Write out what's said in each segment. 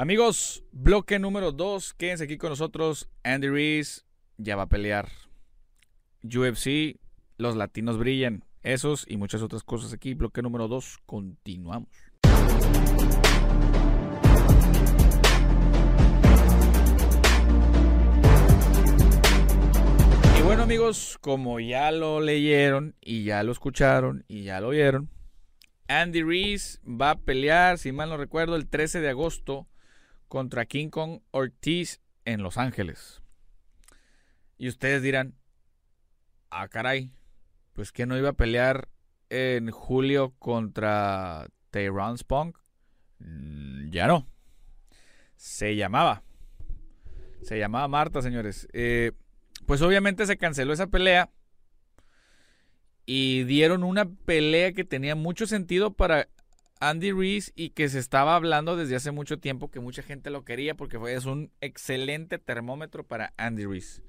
Amigos, bloque número 2. Quédense aquí con nosotros. Andy Reese ya va a pelear. UFC, los latinos brillan. Esos y muchas otras cosas aquí. Bloque número 2. Continuamos. Y bueno amigos, como ya lo leyeron y ya lo escucharon y ya lo oyeron, Andy Reese va a pelear, si mal no recuerdo, el 13 de agosto contra King Kong Ortiz en Los Ángeles. Y ustedes dirán, ah, caray, pues que no iba a pelear en julio contra Tyrone Spunk. Mm, ya no. Se llamaba. Se llamaba Marta, señores. Eh, pues obviamente se canceló esa pelea. Y dieron una pelea que tenía mucho sentido para Andy Reese y que se estaba hablando desde hace mucho tiempo que mucha gente lo quería porque fue, es un excelente termómetro para Andy Reese,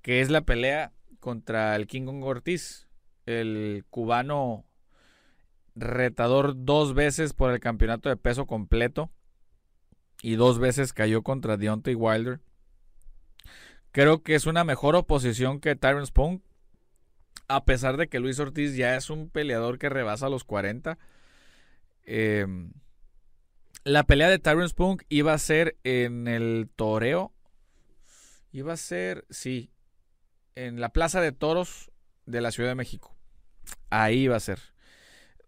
que es la pelea contra el King Kong Ortiz, el cubano retador dos veces por el campeonato de peso completo y dos veces cayó contra Deontay Wilder. Creo que es una mejor oposición que Tyron Spunk, a pesar de que Luis Ortiz ya es un peleador que rebasa los 40 Em, la pelea de Tyron Spunk iba a ser en el toreo. Iba a ser, sí, en la Plaza de Toros de la Ciudad de México. Ahí iba a ser.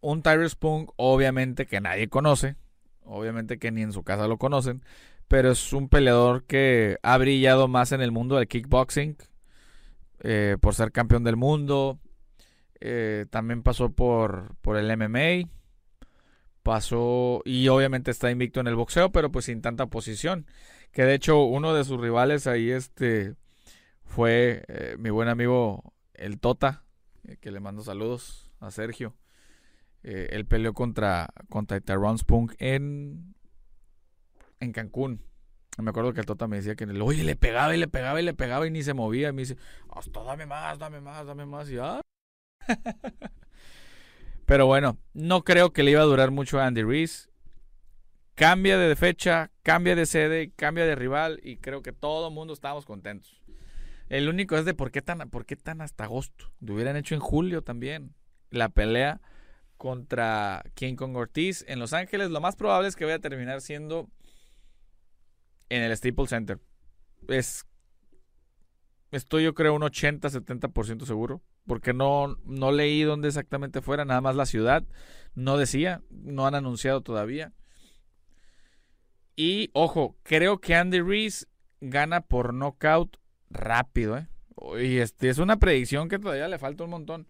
Un Tyron Spunk, obviamente que nadie conoce. Obviamente que ni en su casa lo conocen. Pero es un peleador que ha brillado más en el mundo del kickboxing. Eh, por ser campeón del mundo. Eh, también pasó por, por el MMA pasó y obviamente está invicto en el boxeo, pero pues sin tanta posición. Que de hecho uno de sus rivales ahí este fue eh, mi buen amigo el Tota, eh, que le mando saludos a Sergio. Eh, él peleó contra contra Tyrone Spunk en en Cancún. Me acuerdo que el Tota me decía que el, oye, le pegaba y le pegaba y le pegaba y ni se movía. Y me dice, hasta dame más, dame más, dame más. Y ah. Pero bueno, no creo que le iba a durar mucho a Andy Reese. Cambia de fecha, cambia de sede, cambia de rival y creo que todo el mundo estábamos contentos. El único es de por qué tan, por qué tan hasta agosto. Lo hubieran hecho en julio también. La pelea contra King Kong Ortiz en Los Ángeles. Lo más probable es que vaya a terminar siendo en el Staples Center. Es, estoy yo creo un 80-70% seguro porque no, no leí dónde exactamente fuera, nada más la ciudad, no decía, no han anunciado todavía. Y ojo, creo que Andy Reese gana por knockout rápido, ¿eh? Y este es una predicción que todavía le falta un montón.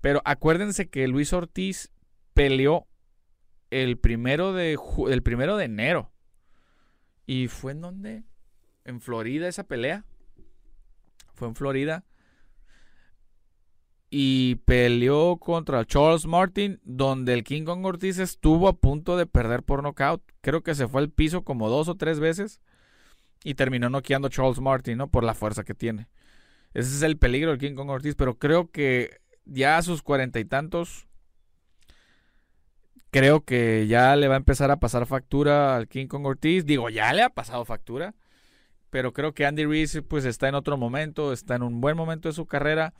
Pero acuérdense que Luis Ortiz peleó el primero de, el primero de enero. ¿Y fue en dónde? En Florida esa pelea. Fue en Florida y peleó contra Charles Martin, donde el King Kong Ortiz estuvo a punto de perder por nocaut. Creo que se fue al piso como dos o tres veces y terminó noqueando a Charles Martin, ¿no? Por la fuerza que tiene. Ese es el peligro del King Kong Ortiz, pero creo que ya a sus cuarenta y tantos, creo que ya le va a empezar a pasar factura al King Kong Ortiz. Digo, ya le ha pasado factura, pero creo que Andy Reese pues está en otro momento, está en un buen momento de su carrera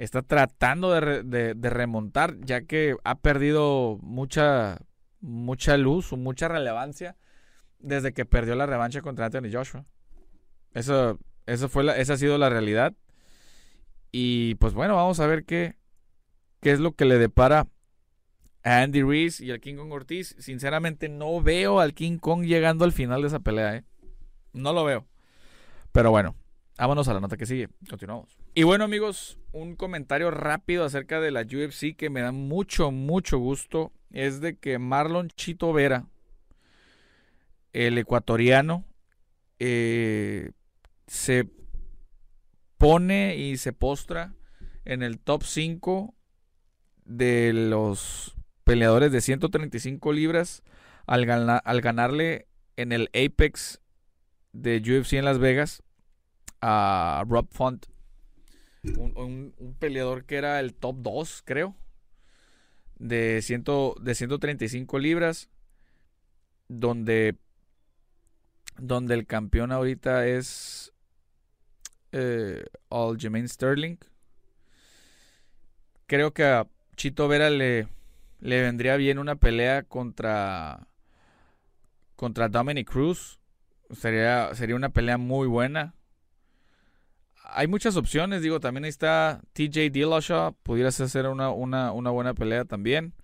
está tratando de, remontar, ya que ha perdido mucha, mucha luz mucha relevancia desde que perdió la revancha contra Anthony Joshua. Eso, eso fue la, esa ha sido la realidad. Y pues bueno, vamos a ver qué, qué es lo que le depara a Andy Reese y al King Kong Ortiz. Sinceramente no veo al King Kong llegando al final de esa pelea. ¿eh? No lo veo. Pero bueno, vámonos a la nota que sigue. Continuamos. Y bueno amigos, un comentario rápido acerca de la UFC que me da mucho, mucho gusto. Es de que Marlon Chito Vera, el ecuatoriano, eh, se pone y se postra en el top 5 de los peleadores de 135 libras al, al ganarle en el Apex de UFC en Las Vegas a Rob Font un, peleador que era el top 2, creo, de, ciento, de 135 libras, donde donde el campeón ahorita es eh, Jermaine Sterling. Creo que a Chito Vera le, le vendría bien una pelea contra contra Dominic Cruz. Sería, sería una pelea muy buena. Hay muchas opciones, digo, también está TJ Dillashaw, pudieras hacer una, una, una buena pelea también.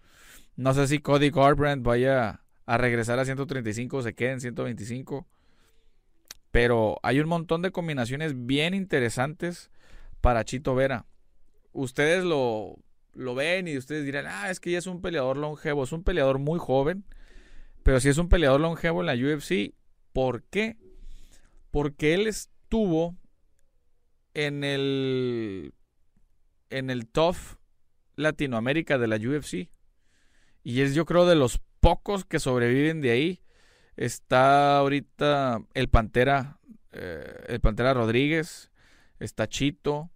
No sé si Cody Garbrandt vaya a regresar a 135 o se quede en 125. Pero hay un montón de combinaciones bien interesantes para Chito Vera. Ustedes lo, lo ven y ustedes dirán, ah, es que ya es un peleador longevo. Es un peleador muy joven. Pero si es un peleador longevo en la UFC, ¿por qué? Porque él estuvo en el en el Latinoamérica de la UFC. Y es yo creo de los pocos que sobreviven de ahí. Está ahorita el Pantera, eh, el Pantera Rodríguez, está Chito.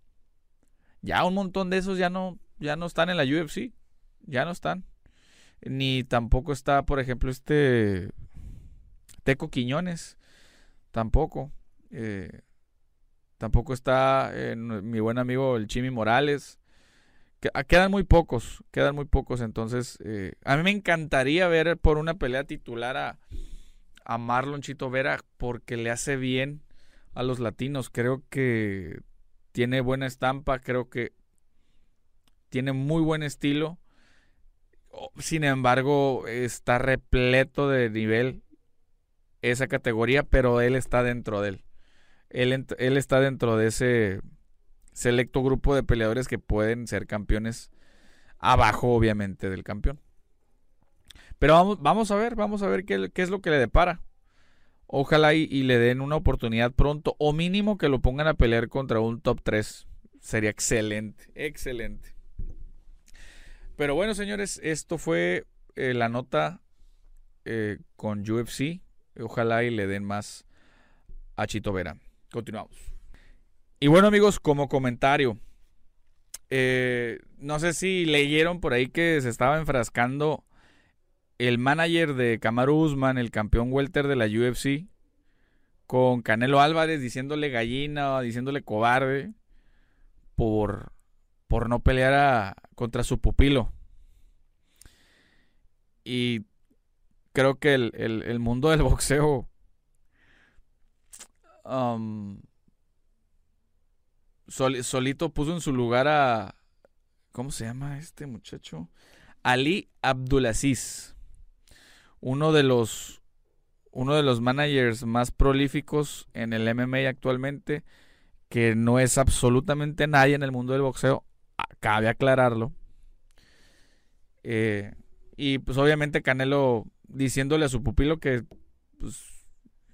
Ya un montón de esos ya no, ya no están en la UFC, ya no están. Ni tampoco está, por ejemplo, este Teco Quiñones, tampoco. Eh, tampoco está eh, mi buen amigo el Chimi Morales. Ah, quedan muy pocos, quedan muy pocos. Entonces, a mí me encantaría ver por una pelea titular a, a Marlon Chito Vera porque le hace bien a los latinos. Creo que tiene buena estampa, creo que tiene muy buen estilo. Sin embargo, está repleto de nivel esa categoría, pero él está dentro de él. Él, está dentro de ese selecto grupo de peleadores que pueden ser campeones abajo, obviamente, del campeón. Pero vamos, vamos a ver, vamos a ver qué, es lo que le depara. Ojalá y, le den una oportunidad pronto, o mínimo que lo pongan a pelear contra un top 3. Sería excelente, excelente. Pero bueno, señores, esto fue eh, la nota eh, con UFC. Ojalá y le den más a Chito Vera. Continuamos. Y bueno, amigos, como comentario, eh, no sé si leyeron por ahí que se estaba enfrascando el manager de Kamaru Usman, el campeón welter de la UFC, con Canelo Álvarez diciéndole gallina, diciéndole cobarde por, por no pelear contra su pupilo. Y creo que el, mundo del boxeo solito puso en su lugar a... ¿Cómo se llama este muchacho? Ali Abdulaziz uno de los uno de los managers más prolíficos en el MMA actualmente, que no es absolutamente nadie en el mundo del boxeo, cabe aclararlo. Eh, y pues obviamente Canelo diciéndole a su pupilo que pues,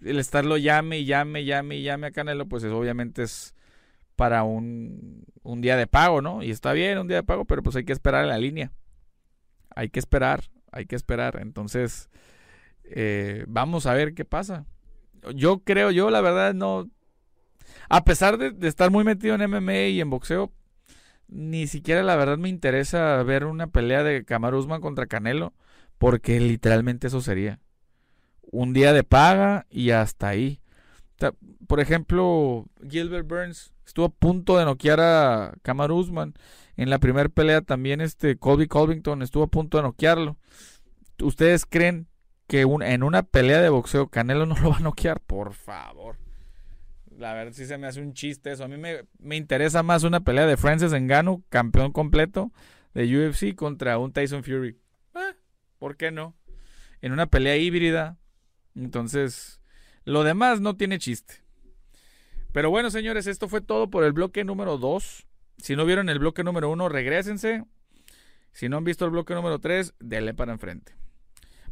el estarlo llame y llame, llame y llame a Canelo, pues obviamente es para un, un día de pago, ¿no? Y está bien un día de pago, pero pues hay que esperar en la línea. Hay que esperar hay que esperar. Entonces, eh, vamos a ver qué pasa. Yo creo, yo la verdad no, a pesar de, estar muy metido en MMA y en boxeo, ni siquiera la verdad me interesa ver una pelea de Kamaru Usman contra Canelo, porque literalmente eso sería un día de paga y hasta ahí. por ejemplo, Gilbert Burns estuvo a punto de noquear a Kamaru Usman en la primera pelea también este Colby Colvington estuvo a punto de noquearlo. ¿Ustedes creen que en una pelea de boxeo Canelo no lo va a noquear? Por favor. La verdad sí se me hace un chiste eso. A mí me, interesa más una pelea de Francis Ngannou, campeón completo de UFC contra un Tyson Fury. Eh, ¿Por qué no? En una pelea híbrida. Entonces, lo demás no tiene chiste. Pero bueno, señores, esto fue todo por el bloque número 2. Si no vieron el bloque número uno, regresense. Si no han visto el bloque número 3, denle para enfrente.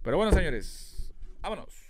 Pero bueno, señores, vámonos.